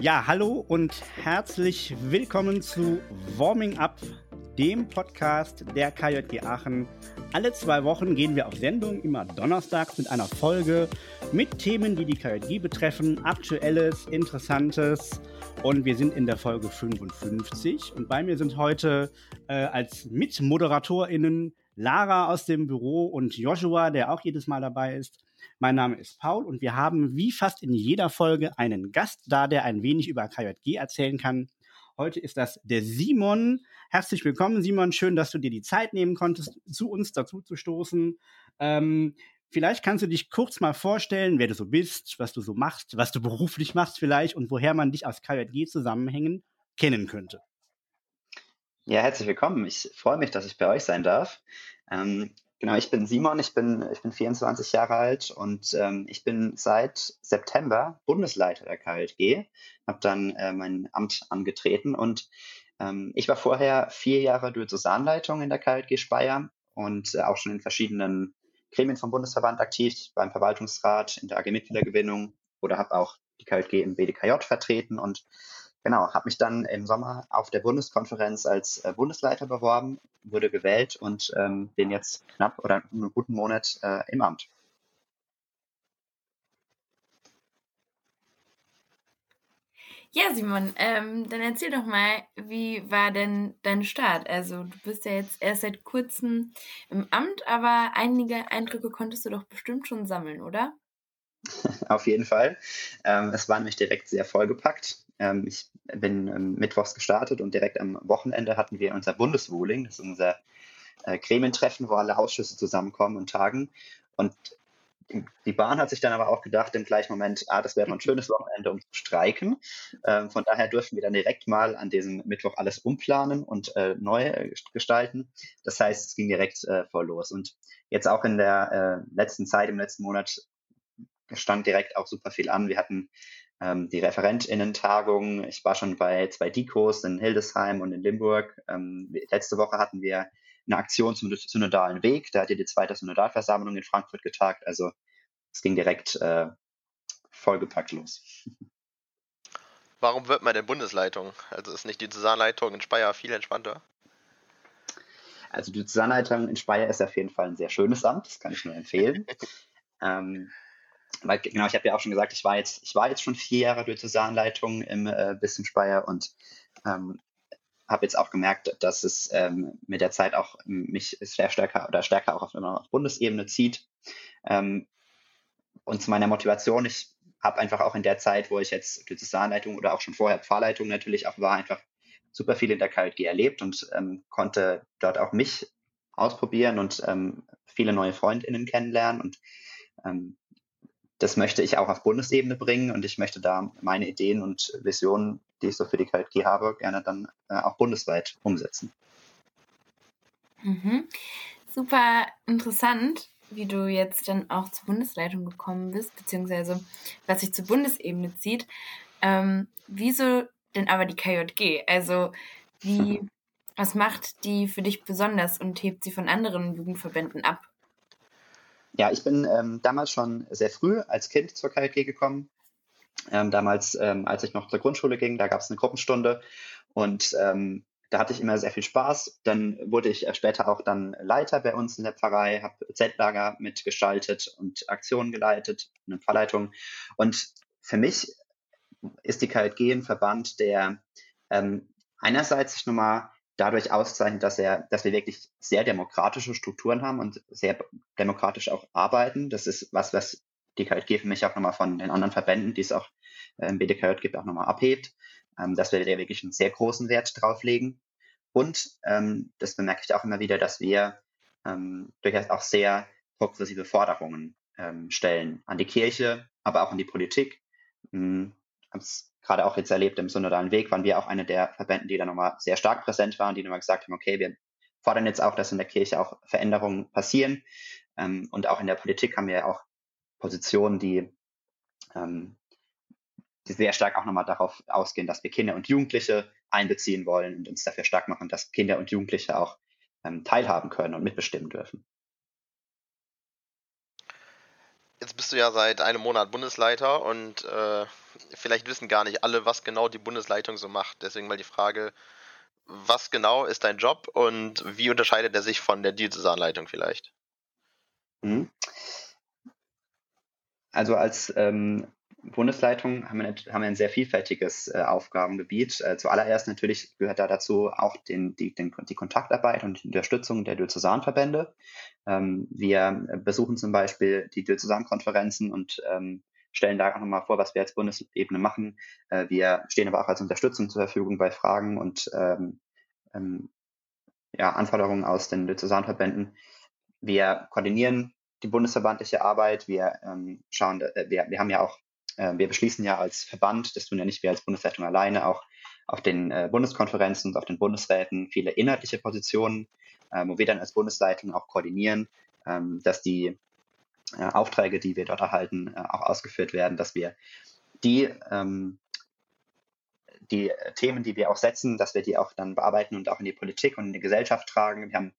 Ja, hallo und herzlich willkommen zu Warming Up, dem Podcast der KJG Aachen. Alle zwei Wochen gehen wir auf Sendung, immer donnerstags mit einer Folge mit Themen, die die KJG betreffen, aktuelles, interessantes. Und wir sind in der Folge 55. Und bei mir sind heute äh, als MitmoderatorInnen Lara aus dem Büro und Joshua, der auch jedes Mal dabei ist. Mein Name ist Paul und wir haben wie fast in jeder Folge einen Gast da, der ein wenig über KJG erzählen kann. Heute ist das der Simon. Herzlich willkommen, Simon. Schön, dass du dir die Zeit nehmen konntest, zu uns dazu zu stoßen. Ähm, vielleicht kannst du dich kurz mal vorstellen, wer du so bist, was du so machst, was du beruflich machst vielleicht und woher man dich aus KJG-Zusammenhängen kennen könnte. Ja, herzlich willkommen. Ich freue mich, dass ich bei euch sein darf. Ähm, Genau, ich bin Simon, ich bin, ich bin 24 Jahre alt und ähm, ich bin seit September Bundesleiter der KLG, habe dann äh, mein Amt angetreten und ähm, ich war vorher vier Jahre Diözesanleitung in der KLG Speyer und äh, auch schon in verschiedenen Gremien vom Bundesverband aktiv, beim Verwaltungsrat, in der AG Mitgliedergewinnung oder habe auch die KLG im BDKJ vertreten und Genau, habe mich dann im Sommer auf der Bundeskonferenz als äh, Bundesleiter beworben, wurde gewählt und ähm, bin jetzt knapp oder einen guten Monat äh, im Amt. Ja, Simon, ähm, dann erzähl doch mal, wie war denn dein Start? Also du bist ja jetzt erst seit kurzem im Amt, aber einige Eindrücke konntest du doch bestimmt schon sammeln, oder? Auf jeden Fall. Ähm, es war nämlich direkt sehr vollgepackt. Ähm, ich bin ähm, mittwochs gestartet und direkt am Wochenende hatten wir unser Bundeswohling. Das ist unser äh, Gremientreffen, wo alle Ausschüsse zusammenkommen und tagen. Und die Bahn hat sich dann aber auch gedacht im gleichen Moment, ah, das wäre ein schönes Wochenende, um zu streiken. Ähm, von daher durften wir dann direkt mal an diesem Mittwoch alles umplanen und äh, neu äh, gestalten. Das heißt, es ging direkt äh, voll los. Und jetzt auch in der äh, letzten Zeit, im letzten Monat, stand direkt auch super viel an. Wir hatten ähm, die ReferentInnen-Tagung. Ich war schon bei zwei Dikos in Hildesheim und in Limburg. Ähm, letzte Woche hatten wir eine Aktion zum synodalen Weg. Da hat ja die zweite Synodalversammlung in Frankfurt getagt. Also es ging direkt äh, vollgepackt los. Warum wird man denn Bundesleitung? Also ist nicht die Zusammenleitung in Speyer viel entspannter? Also die Zusammenleitung in Speyer ist auf jeden Fall ein sehr schönes Amt, das kann ich nur empfehlen. ähm, weil genau, ich habe ja auch schon gesagt, ich war jetzt, ich war jetzt schon vier Jahre Diözesanleitung im äh, Bistum Speyer und ähm, habe jetzt auch gemerkt, dass es ähm, mit der Zeit auch mich sehr stärker oder stärker auch auf, auf Bundesebene zieht. Ähm, und zu meiner Motivation, ich habe einfach auch in der Zeit, wo ich jetzt Diözesanleitung oder auch schon vorher Pfarrleitung natürlich auch war, einfach super viel in der KLG erlebt und ähm, konnte dort auch mich ausprobieren und ähm, viele neue FreundInnen kennenlernen und ähm, das möchte ich auch auf Bundesebene bringen und ich möchte da meine Ideen und Visionen, die ich so für die KLG habe, gerne dann äh, auch bundesweit umsetzen. Mhm. Super interessant, wie du jetzt dann auch zur Bundesleitung gekommen bist, beziehungsweise was sich zur Bundesebene zieht. Ähm, wieso denn aber die KJG? Also wie, was macht die für dich besonders und hebt sie von anderen Jugendverbänden ab? Ja, ich bin ähm, damals schon sehr früh als Kind zur KLG gekommen. Ähm, damals, ähm, als ich noch zur Grundschule ging, da gab es eine Gruppenstunde und ähm, da hatte ich immer sehr viel Spaß. Dann wurde ich später auch dann Leiter bei uns in der Pfarrei, habe Zeltlager mitgestaltet und Aktionen geleitet, eine Pfarrleitung. Und für mich ist die KLG ein Verband, der ähm, einerseits sich nochmal dadurch auszeichnet, dass er, dass wir wirklich sehr demokratische Strukturen haben und sehr demokratisch auch arbeiten. Das ist was, was die KJG für mich auch nochmal von den anderen Verbänden, die es auch im BDKJ gibt, auch nochmal abhebt, ähm, dass wir da wirklich einen sehr großen Wert drauf legen. Und ähm, das bemerke ich auch immer wieder, dass wir ähm, durchaus auch sehr progressive Forderungen ähm, stellen an die Kirche, aber auch an die Politik. Ähm, gerade auch jetzt erlebt im synodalen Weg, waren wir auch eine der Verbänden, die da nochmal sehr stark präsent waren, die nochmal gesagt haben, okay, wir fordern jetzt auch, dass in der Kirche auch Veränderungen passieren. Ähm, und auch in der Politik haben wir ja auch Positionen, die, ähm, die sehr stark auch nochmal darauf ausgehen, dass wir Kinder und Jugendliche einbeziehen wollen und uns dafür stark machen, dass Kinder und Jugendliche auch ähm, teilhaben können und mitbestimmen dürfen. Jetzt bist du ja seit einem Monat Bundesleiter und äh, vielleicht wissen gar nicht alle, was genau die Bundesleitung so macht. Deswegen mal die Frage, was genau ist dein Job und wie unterscheidet er sich von der Diözesanleitung vielleicht? Mhm. Also als ähm, Bundesleitung haben wir, haben ein sehr vielfältiges äh, Aufgabengebiet. Äh, zuallererst natürlich gehört da dazu auch den, die, den, die Kontaktarbeit und die Unterstützung der Diözesanverbände. Ähm, wir besuchen zum Beispiel die Diözesankonferenzen und ähm, stellen da auch nochmal vor, was wir als Bundesebene machen. Äh, wir stehen aber auch als Unterstützung zur Verfügung bei Fragen und ähm, ähm ja, Anforderungen aus den Diözesanverbänden. Wir koordinieren die bundesverbandliche Arbeit. Wir ähm, schauen, äh, wir, wir haben ja auch äh, wir beschließen ja als Verband, das tun ja nicht wir als Bundesleitung alleine, auch auf den äh, Bundeskonferenzen und auf den Bundesräten viele inhaltliche Positionen, äh, wo wir dann als Bundesleitung auch koordinieren, ähm, dass die äh, Aufträge, die wir dort erhalten, auch ausgeführt werden, dass wir die, ähm, die Themen, die wir auch setzen, dass wir die auch dann bearbeiten und auch in die Politik und in die Gesellschaft tragen. Wir haben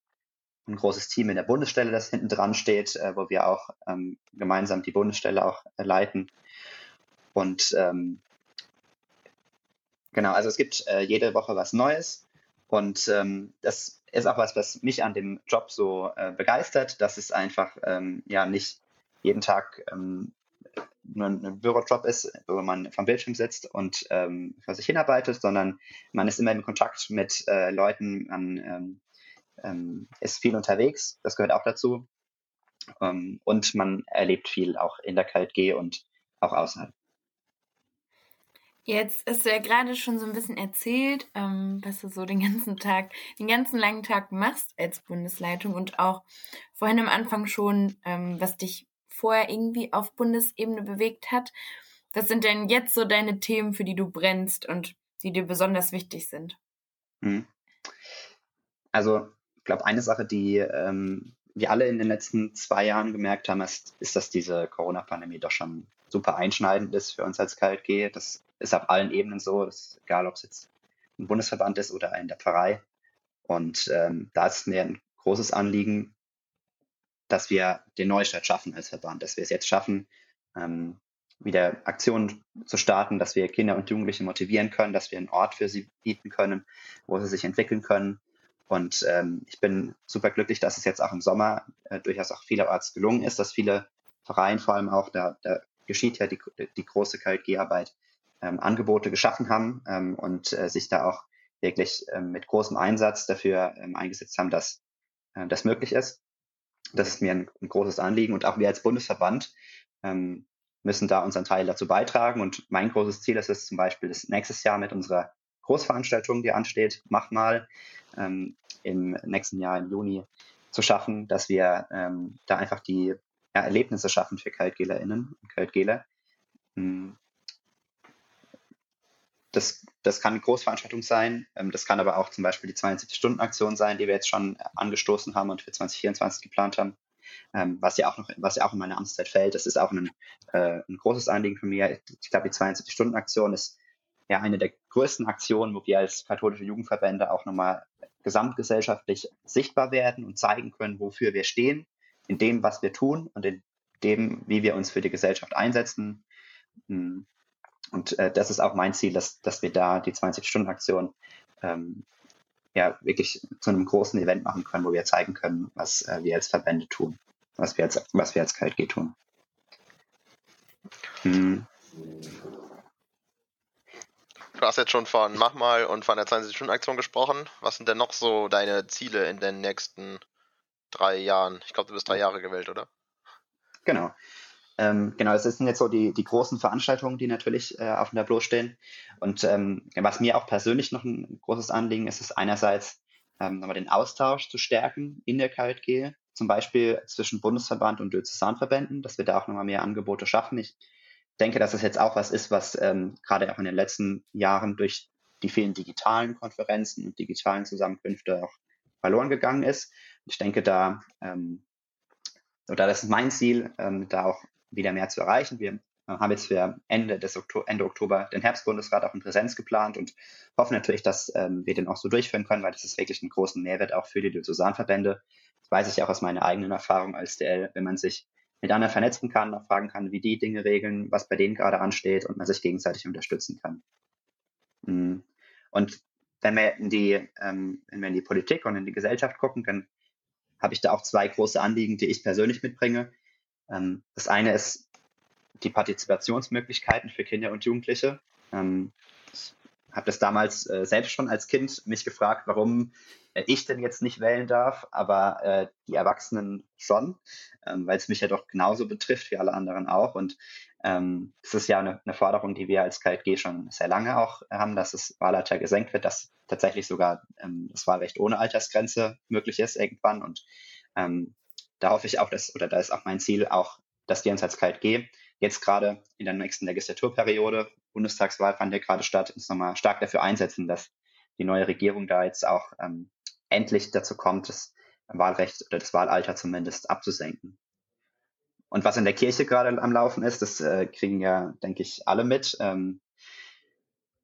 ein großes Team in der Bundesstelle, das hinten dran steht, wo wir auch ähm, gemeinsam die Bundesstelle auch leiten. Und ähm, genau, also es gibt äh, jede Woche was Neues. Und ähm, das ist auch was, was mich an dem Job so äh, begeistert, dass es einfach ähm, ja nicht jeden Tag ähm, nur ein Bürojob ist, wo man vom Bildschirm sitzt und ähm, vor sich hinarbeitet, sondern man ist immer in Kontakt mit äh, Leuten, man ähm, ähm, ist viel unterwegs, das gehört auch dazu. Ähm, und man erlebt viel auch in der KLG und auch außerhalb. Jetzt hast du ja gerade schon so ein bisschen erzählt, ähm, was du so den ganzen Tag, den ganzen langen Tag machst als Bundesleitung und auch vorhin am Anfang schon, ähm, was dich vorher irgendwie auf Bundesebene bewegt hat. Was sind denn jetzt so deine Themen, für die du brennst und die dir besonders wichtig sind? Hm. Also, ich glaube, eine Sache, die ähm, wir alle in den letzten zwei Jahren gemerkt haben, ist, ist dass diese Corona-Pandemie doch schon super einschneidend ist für uns als KLG. Das ist auf allen Ebenen so, ist egal ob es jetzt ein Bundesverband ist oder in der Pfarrei. Und ähm, da ist mir ein großes Anliegen, dass wir den Neustart schaffen als Verband, dass wir es jetzt schaffen, ähm, wieder Aktionen zu starten, dass wir Kinder und Jugendliche motivieren können, dass wir einen Ort für sie bieten können, wo sie sich entwickeln können. Und ähm, ich bin super glücklich, dass es jetzt auch im Sommer äh, durchaus auch vielerorts gelungen ist, dass viele Vereine vor allem auch, da, da geschieht ja die, die große KLG-Arbeit, ähm, Angebote geschaffen haben ähm, und äh, sich da auch wirklich ähm, mit großem Einsatz dafür ähm, eingesetzt haben, dass äh, das möglich ist. Das ist mir ein, ein, großes Anliegen und auch wir als Bundesverband ähm, müssen da unseren Teil dazu beitragen. Und mein großes Ziel ist es zum Beispiel, das nächstes Jahr mit unserer Großveranstaltung, die ansteht, mach mal ähm, im nächsten Jahr im Juni zu schaffen, dass wir ähm, da einfach die ja, Erlebnisse schaffen für KaltgelerInnen und Kaltgeler, hm, das, das kann eine Großveranstaltung sein. Ähm, das kann aber auch zum Beispiel die 72-Stunden-Aktion sein, die wir jetzt schon angestoßen haben und für 2024 geplant haben. Ähm, was ja auch noch, was ja auch in meine Amtszeit fällt. Das ist auch ein, äh, ein großes Anliegen von mir. Ich glaube, die 72-Stunden-Aktion ist ja eine der größten Aktionen, wo wir als katholische Jugendverbände auch nochmal gesamtgesellschaftlich sichtbar werden und zeigen können, wofür wir stehen, in dem, was wir tun und in dem, wie wir uns für die Gesellschaft einsetzen. Und äh, das ist auch mein Ziel, dass, dass wir da die 20-Stunden-Aktion ähm, ja wirklich zu einem großen Event machen können, wo wir zeigen können, was äh, wir als Verbände tun, was wir als, was wir als KLG tun. Hm. Du hast jetzt schon von Mach mal und von der 20-Stunden-Aktion gesprochen. Was sind denn noch so deine Ziele in den nächsten drei Jahren? Ich glaube, du bist drei Jahre gewählt, oder? Genau. Ähm, genau, das sind jetzt so die, die großen Veranstaltungen, die natürlich äh, auf dem Tableau stehen. Und ähm, was mir auch persönlich noch ein großes Anliegen ist, ist einerseits ähm, nochmal den Austausch zu stärken in der KLG, zum Beispiel zwischen Bundesverband und Diözesanverbänden, dass wir da auch nochmal mehr Angebote schaffen. Ich denke, dass das jetzt auch was ist, was ähm, gerade auch in den letzten Jahren durch die vielen digitalen Konferenzen und digitalen Zusammenkünfte auch verloren gegangen ist. Ich denke, da ähm, oder das ist mein Ziel, ähm, da auch wieder mehr zu erreichen. Wir haben jetzt für Ende, des Oktober, Ende Oktober den Herbstbundesrat auch in Präsenz geplant und hoffen natürlich, dass ähm, wir den auch so durchführen können, weil das ist wirklich einen großen Mehrwert auch für die Diözesanverbände. Das weiß ich auch aus meiner eigenen Erfahrung als DL, wenn man sich mit anderen vernetzen kann, fragen kann, wie die Dinge regeln, was bei denen gerade ansteht und man sich gegenseitig unterstützen kann. Mhm. Und wenn wir in die, ähm, wenn wir in die Politik und in die Gesellschaft gucken, dann habe ich da auch zwei große Anliegen, die ich persönlich mitbringe. Ähm, das eine ist die Partizipationsmöglichkeiten für Kinder und Jugendliche. Ähm, ich habe das damals äh, selbst schon als Kind mich gefragt, warum äh, ich denn jetzt nicht wählen darf, aber äh, die Erwachsenen schon, ähm, weil es mich ja doch genauso betrifft wie alle anderen auch. Und ähm, ist ja eine, eine, Forderung, die wir als KLG schon sehr lange auch haben, dass das Wahlalter gesenkt wird, dass tatsächlich sogar ähm, das Wahlrecht ohne Altersgrenze möglich ist irgendwann. Und ähm, da hoffe ich auch, dass, oder da ist auch mein Ziel, auch, dass uns als KLG jetzt gerade in der nächsten Legislaturperiode, Bundestagswahl fand ja gerade statt, uns nochmal stark dafür einsetzen, dass die neue Regierung da jetzt auch ähm, endlich dazu kommt, das Wahlrecht oder das Wahlalter zumindest abzusenken. Und was in der Kirche gerade am Laufen ist, das äh, kriegen ja, denke ich, alle mit, ähm,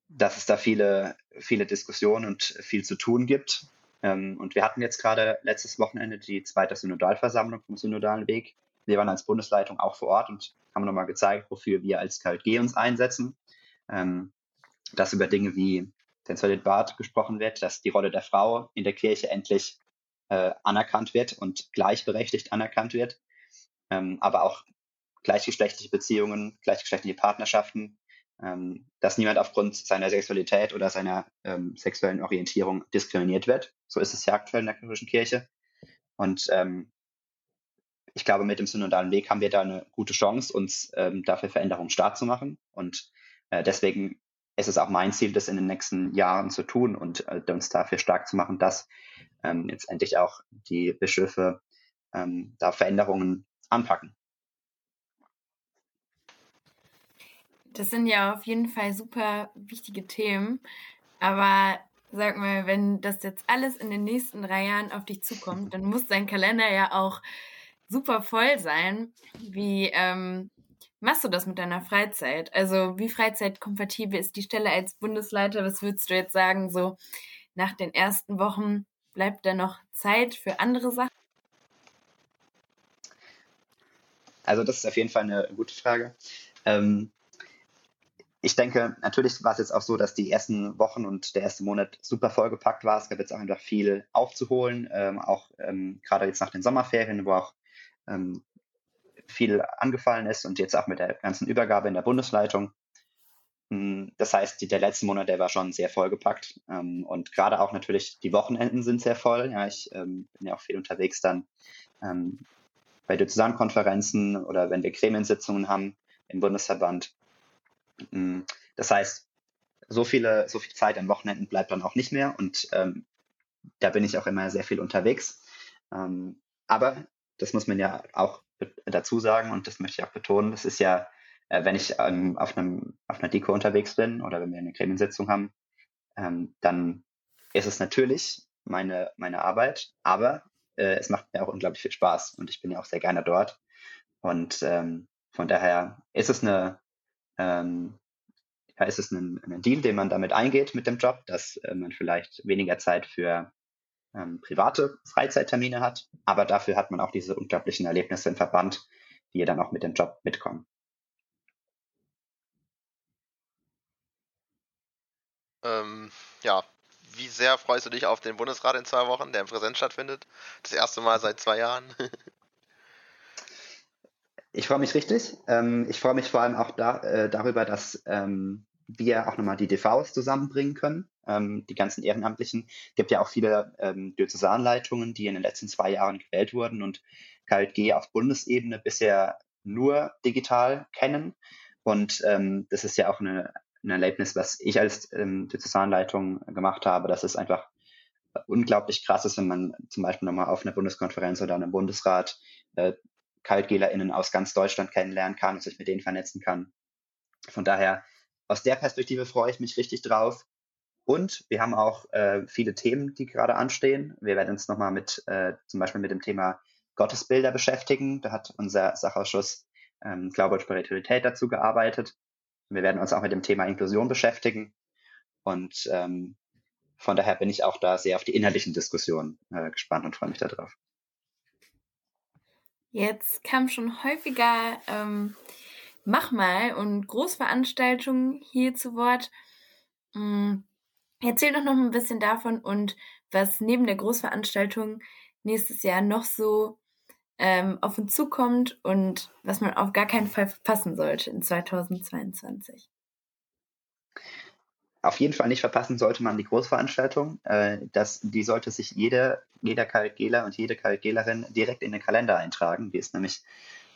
dass es da viele, viele Diskussionen und viel zu tun gibt. Ähm, und wir hatten jetzt gerade letztes Wochenende die zweite Synodalversammlung vom Synodalen Weg. Wir waren als Bundesleitung auch vor Ort und haben nochmal gezeigt, wofür wir als KLG uns einsetzen. Ähm, dass über Dinge wie den Solid gesprochen wird, dass die Rolle der Frau in der Kirche endlich äh, anerkannt wird und gleichberechtigt anerkannt wird, ähm, aber auch gleichgeschlechtliche Beziehungen, gleichgeschlechtliche Partnerschaften, ähm, dass niemand aufgrund seiner Sexualität oder seiner ähm, sexuellen Orientierung diskriminiert wird. So ist es ja aktuell in der katholischen Kirche. Und ähm, ich glaube, mit dem synodalen Weg haben wir da eine gute Chance, uns ähm, dafür Veränderungen stark zu machen. Und äh, deswegen ist es auch mein Ziel, das in den nächsten Jahren zu tun und äh, uns dafür stark zu machen, dass ähm, jetzt endlich auch die Bischöfe ähm, da Veränderungen anpacken. Das sind ja auf jeden Fall super wichtige Themen. Aber sag mal, wenn das jetzt alles in den nächsten drei Jahren auf dich zukommt, dann muss dein Kalender ja auch super voll sein. Wie ähm, machst du das mit deiner Freizeit? Also wie freizeitkompatibel ist die Stelle als Bundesleiter? Was würdest du jetzt sagen, so nach den ersten Wochen bleibt da noch Zeit für andere Sachen? Also das ist auf jeden Fall eine gute Frage. Ähm, ich denke, natürlich war es jetzt auch so, dass die ersten Wochen und der erste Monat super vollgepackt war. Es gab jetzt auch einfach viel aufzuholen, ähm, auch ähm, gerade jetzt nach den Sommerferien, wo auch ähm, viel angefallen ist und jetzt auch mit der ganzen Übergabe in der Bundesleitung. Hm, das heißt, der letzte Monat, der war schon sehr vollgepackt. Ähm, und gerade auch natürlich die Wochenenden sind sehr voll. Ja, ich ähm, bin ja auch viel unterwegs dann ähm, bei Diözesankonferenzen oder wenn wir Gremiensitzungen haben im Bundesverband. Mm, das heißt, so viele, so viel Zeit an Wochenenden bleibt dann auch nicht mehr und ähm, da bin ich auch immer sehr viel unterwegs. Ähm, aber das muss man ja auch dazu sagen und das möchte ich auch betonen. Das ist ja, äh, wenn ich ähm, auf einem auf einer Deko unterwegs bin oder wenn wir eine Gremiensitzung haben, ähm, dann ist es natürlich meine meine Arbeit, aber äh, es macht mir auch unglaublich viel Spaß und ich bin ja auch sehr gerne dort. Und ähm, von daher ist es eine, ähm, ja, ist es ein, ein, Deal, den man damit eingeht mit dem Job, dass äh, man vielleicht weniger Zeit für ähm, private Freizeittermine hat, aber dafür hat man auch diese unglaublichen Erlebnisse im Verband, die dann auch mit dem Job mitkommen. Ähm, ja, wie sehr freust du dich auf den Bundesrat in zwei Wochen, der in Präsenz stattfindet? Das erste Mal seit zwei Jahren. ich freue mich richtig. Ähm, ich freue mich vor allem auch da, äh, darüber, dass ähm, wir auch nochmal die DVs zusammenbringen können. Ähm, die ganzen Ehrenamtlichen. Es gibt ja auch viele ähm, Diözesanleitungen, die in den letzten zwei Jahren gewählt wurden und KLG auf Bundesebene bisher nur digital kennen. Und ähm, das ist ja auch eine ein Erlebnis, was ich als ähm, Diözesanleitung gemacht habe, dass es einfach unglaublich krass ist, wenn man zum Beispiel nochmal auf einer Bundeskonferenz oder einem Bundesrat äh, KaltgelerInnen aus ganz Deutschland kennenlernen kann und sich mit denen vernetzen kann. Von daher, aus der Perspektive freue ich mich richtig drauf. Und wir haben auch äh, viele Themen, die gerade anstehen. Wir werden uns nochmal mit, äh, zum Beispiel mit dem Thema Gottesbilder beschäftigen. Da hat unser Sachausschuss ähm, Glaube und Spiritualität dazu gearbeitet. Wir werden uns auch mit dem Thema Inklusion beschäftigen. Und ähm, von daher bin ich auch da sehr auf die inhaltlichen Diskussionen äh, gespannt und freue mich darauf. Jetzt kam schon häufiger ähm, Mach mal und Großveranstaltungen hier zu Wort. Hm, erzähl doch noch ein bisschen davon und was neben der Großveranstaltung nächstes Jahr noch so ähm, auf uns zukommt und was man auf gar keinen Fall verpassen sollte in 2022. Auf jeden Fall nicht verpassen sollte man die Großveranstaltung. Äh, das, die sollte sich jede, jeder Kaltgeler und jede Kaltgelerin direkt in den Kalender eintragen. Die ist nämlich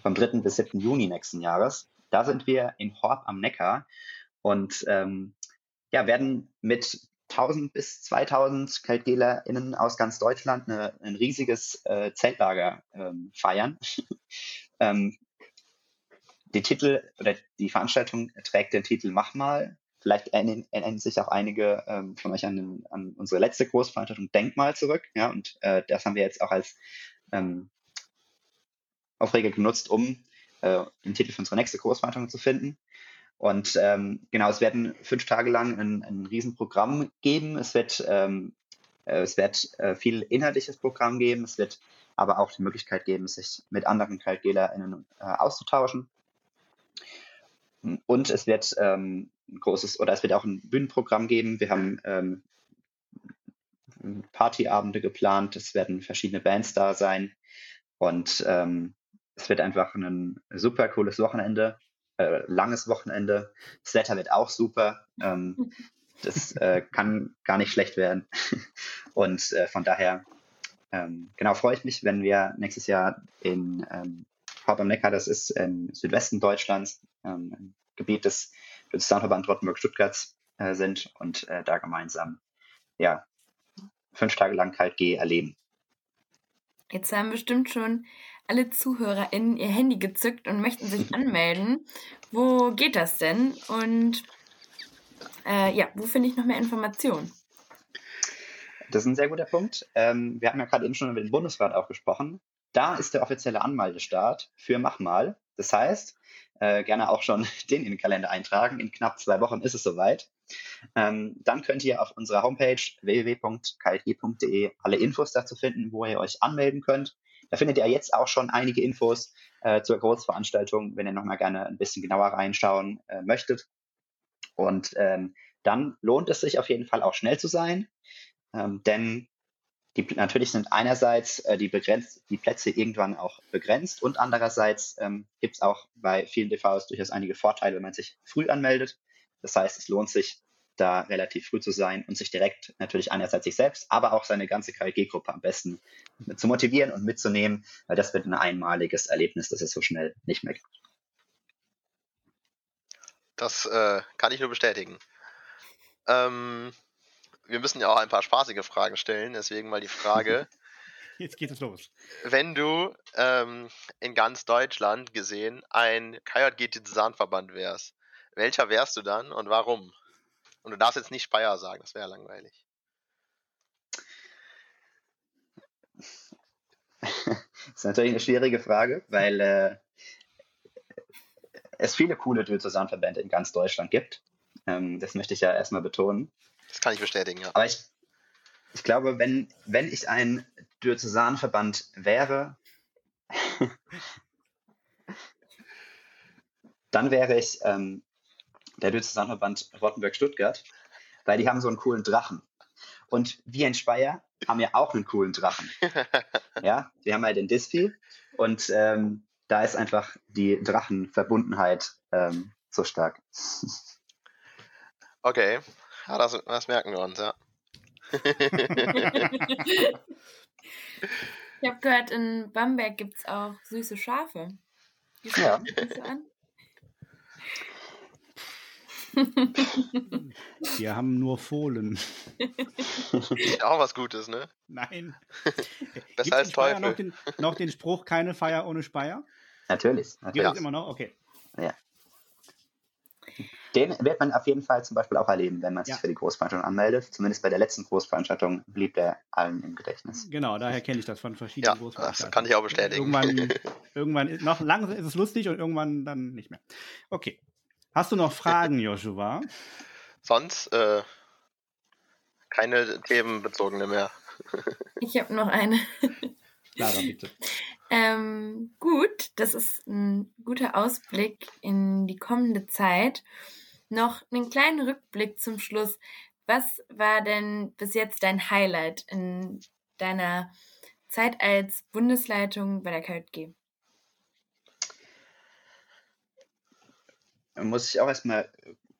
vom 3. bis 7. Juni nächsten Jahres. Da sind wir in Horb am Neckar und ähm, ja, werden mit 1000 bis 2000 KaltgelerInnen aus ganz Deutschland eine, ein riesiges äh, Zeltlager ähm, feiern. ähm, die Titel oder die Veranstaltung trägt den Titel Mach mal. Vielleicht erinnern, erinnern sich auch einige ähm, von euch an, an, unsere letzte Großveranstaltung Denkmal zurück. Ja, und äh, das haben wir jetzt auch als ähm, Aufreger genutzt, um äh, den Titel für unsere nächste Großveranstaltung zu finden. Und ähm, genau, es werden fünf Tage lang ein, ein Riesenprogramm geben. Es wird, ähm, äh, es wird äh, viel inhaltliches Programm geben. Es wird aber auch die Möglichkeit geben, sich mit anderen KaltgelerInnen äh, auszutauschen. Und es wird ähm, ein großes, oder es wird auch ein Bühnenprogramm geben. Wir haben ähm, Partyabende geplant. Es werden verschiedene Bands da sein. Und ähm, es wird einfach ein super cooles Wochenende äh, langes Wochenende. Das Wetter wird auch super. Ähm, das äh, kann gar nicht schlecht werden. Und äh, von daher, ähm, genau, freue ich mich, wenn wir nächstes Jahr in ähm, Haupt am Neckar, das ist im Südwesten Deutschlands, ähm, ein Gebiet des Soundverband Rottenburg-Stuttgarts äh, sind und äh, da gemeinsam, ja, fünf Tage lang Kalt G erleben. Jetzt haben bestimmt schon alle ZuhörerInnen ihr Handy gezückt und möchten sich anmelden. Wo geht das denn? Und äh, ja, wo finde ich noch mehr Informationen? Das ist ein sehr guter Punkt. Ähm, wir haben ja gerade eben schon über den Bundesrat auch gesprochen. Da ist der offizielle Anmeldestart für Machmal. Das heißt, äh, gerne auch schon den in den Kalender eintragen. In knapp zwei Wochen ist es soweit. Ähm, dann könnt ihr auf unserer Homepage www.klg.de alle Infos dazu finden, wo ihr euch anmelden könnt. Da findet ihr jetzt auch schon einige Infos äh, zur Großveranstaltung, wenn ihr nochmal gerne ein bisschen genauer reinschauen äh, möchtet. Und ähm, dann lohnt es sich auf jeden Fall auch schnell zu sein, ähm, denn die, natürlich sind einerseits äh, die, begrenzt, die Plätze irgendwann auch begrenzt und andererseits ähm, gibt es auch bei vielen DVs durchaus einige Vorteile, wenn man sich früh anmeldet. Das heißt, es lohnt sich, da relativ früh zu sein und sich direkt natürlich einerseits sich selbst, aber auch seine ganze KLG-Gruppe am besten zu motivieren und mitzunehmen, weil das wird ein einmaliges Erlebnis, das es so schnell nicht mehr gibt. Das äh, kann ich nur bestätigen. Ähm, wir müssen ja auch ein paar spaßige Fragen stellen, deswegen mal die Frage. Jetzt geht es los. Wenn du ähm, in ganz Deutschland gesehen ein KJG-Tisanverband wärst, welcher wärst du dann und warum? Und du darfst jetzt nicht Speyer sagen, das wäre ja langweilig. das ist natürlich eine schwierige Frage, weil äh, es viele coole Diözesanverbände in ganz Deutschland gibt. Ähm, das möchte ich ja erstmal betonen. Das kann ich bestätigen, ja. Aber ich, ich glaube, wenn, wenn ich ein Diözesanverband wäre, dann wäre ich ähm, der Diözesanverband Rottenburg-Stuttgart, weil die haben so einen coolen Drachen. Und wir in Speyer haben ja auch einen coolen Drachen. ja, wir haben ja den Dispi und ähm, da ist einfach die Drachenverbundenheit ähm, so stark. Okay, ja, das, das merken wir uns, ja. ich habe gehört, in Bamberg gibt es auch süße Schafe. Wie ja. Das so an? Wir haben nur Fohlen. Ist auch was Gutes, ne? Nein. Besser als Teufel. Noch den, noch den Spruch, keine Feier ohne Speier? Natürlich. natürlich. Gibt es immer noch? Okay. Ja. Den wird man auf jeden Fall zum Beispiel auch erleben, wenn man sich ja. für die Großveranstaltung anmeldet. Zumindest bei der letzten Großveranstaltung blieb der allen im Gedächtnis. Genau, daher kenne ich das von verschiedenen ja, Großveranstaltungen. Das kann ich auch bestätigen. Irgendwann, irgendwann noch lange ist es lustig und irgendwann dann nicht mehr. Okay. Hast du noch Fragen, Joshua? Sonst äh, keine themenbezogene mehr. ich habe noch eine. Lara, bitte. Ähm, gut, das ist ein guter Ausblick in die kommende Zeit. Noch einen kleinen Rückblick zum Schluss. Was war denn bis jetzt dein Highlight in deiner Zeit als Bundesleitung bei der KJG? Muss ich auch erstmal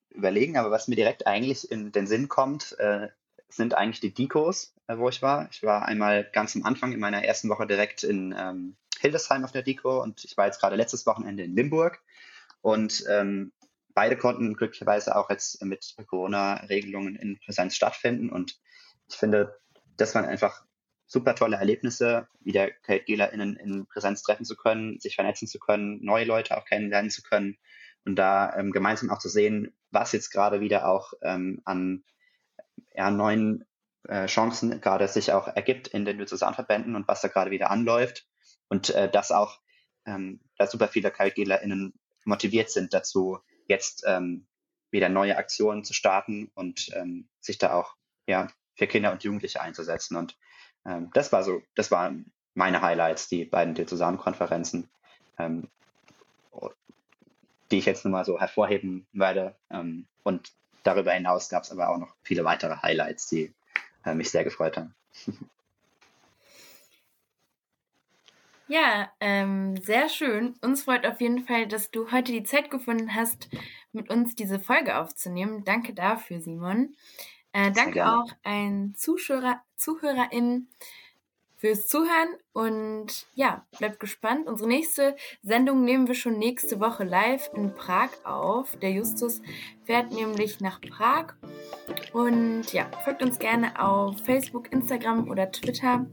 überlegen, aber was mir direkt eigentlich in den Sinn kommt, äh, sind eigentlich die Dikos, wo ich war. Ich war einmal ganz am Anfang in meiner ersten Woche direkt in ähm, Hildesheim auf der Diko und ich war jetzt gerade letztes Wochenende in Limburg und ähm, beide konnten glücklicherweise auch jetzt mit Corona-Regelungen in Präsenz stattfinden und ich finde, das waren einfach super tolle Erlebnisse, wieder KGlerInnen in Präsenz treffen zu können, sich vernetzen zu können, neue Leute auch kennenlernen zu können und da ähm, gemeinsam auch zu sehen, was jetzt gerade wieder auch ähm, an ja, neuen äh, Chancen gerade sich auch ergibt in den Diözesanverbänden und was da gerade wieder anläuft. Und äh, dass auch ähm, da super viele KaltgelerInnen motiviert sind dazu, jetzt ähm, wieder neue Aktionen zu starten und ähm, sich da auch ja, für Kinder und Jugendliche einzusetzen. Und ähm, das war so, das waren meine Highlights, die beiden Diözesankonferenzen, ähm, die ich jetzt nur mal so hervorheben werde. Ähm, und darüber hinaus gab es aber auch noch viele weitere Highlights, die äh, mich sehr gefreut haben. Ja, ähm, sehr schön. Uns freut auf jeden Fall, dass du heute die Zeit gefunden hast, mit uns diese Folge aufzunehmen. Danke dafür, Simon. Äh, danke auch ein Zuschauer, ZuhörerInnen fürs Zuhören und ja, bleibt gespannt. Unsere nächste Sendung nehmen wir schon nächste Woche live in Prag auf. Der Justus fährt nämlich nach Prag und ja, folgt uns gerne auf Facebook, Instagram oder Twitter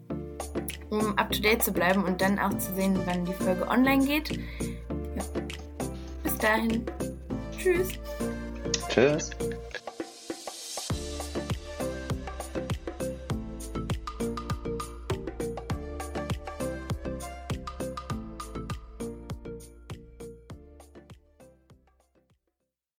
um up to date zu bleiben und dann auch zu sehen, wann die Folge online geht. Ja. Bis dahin. Tschüss. Tschüss.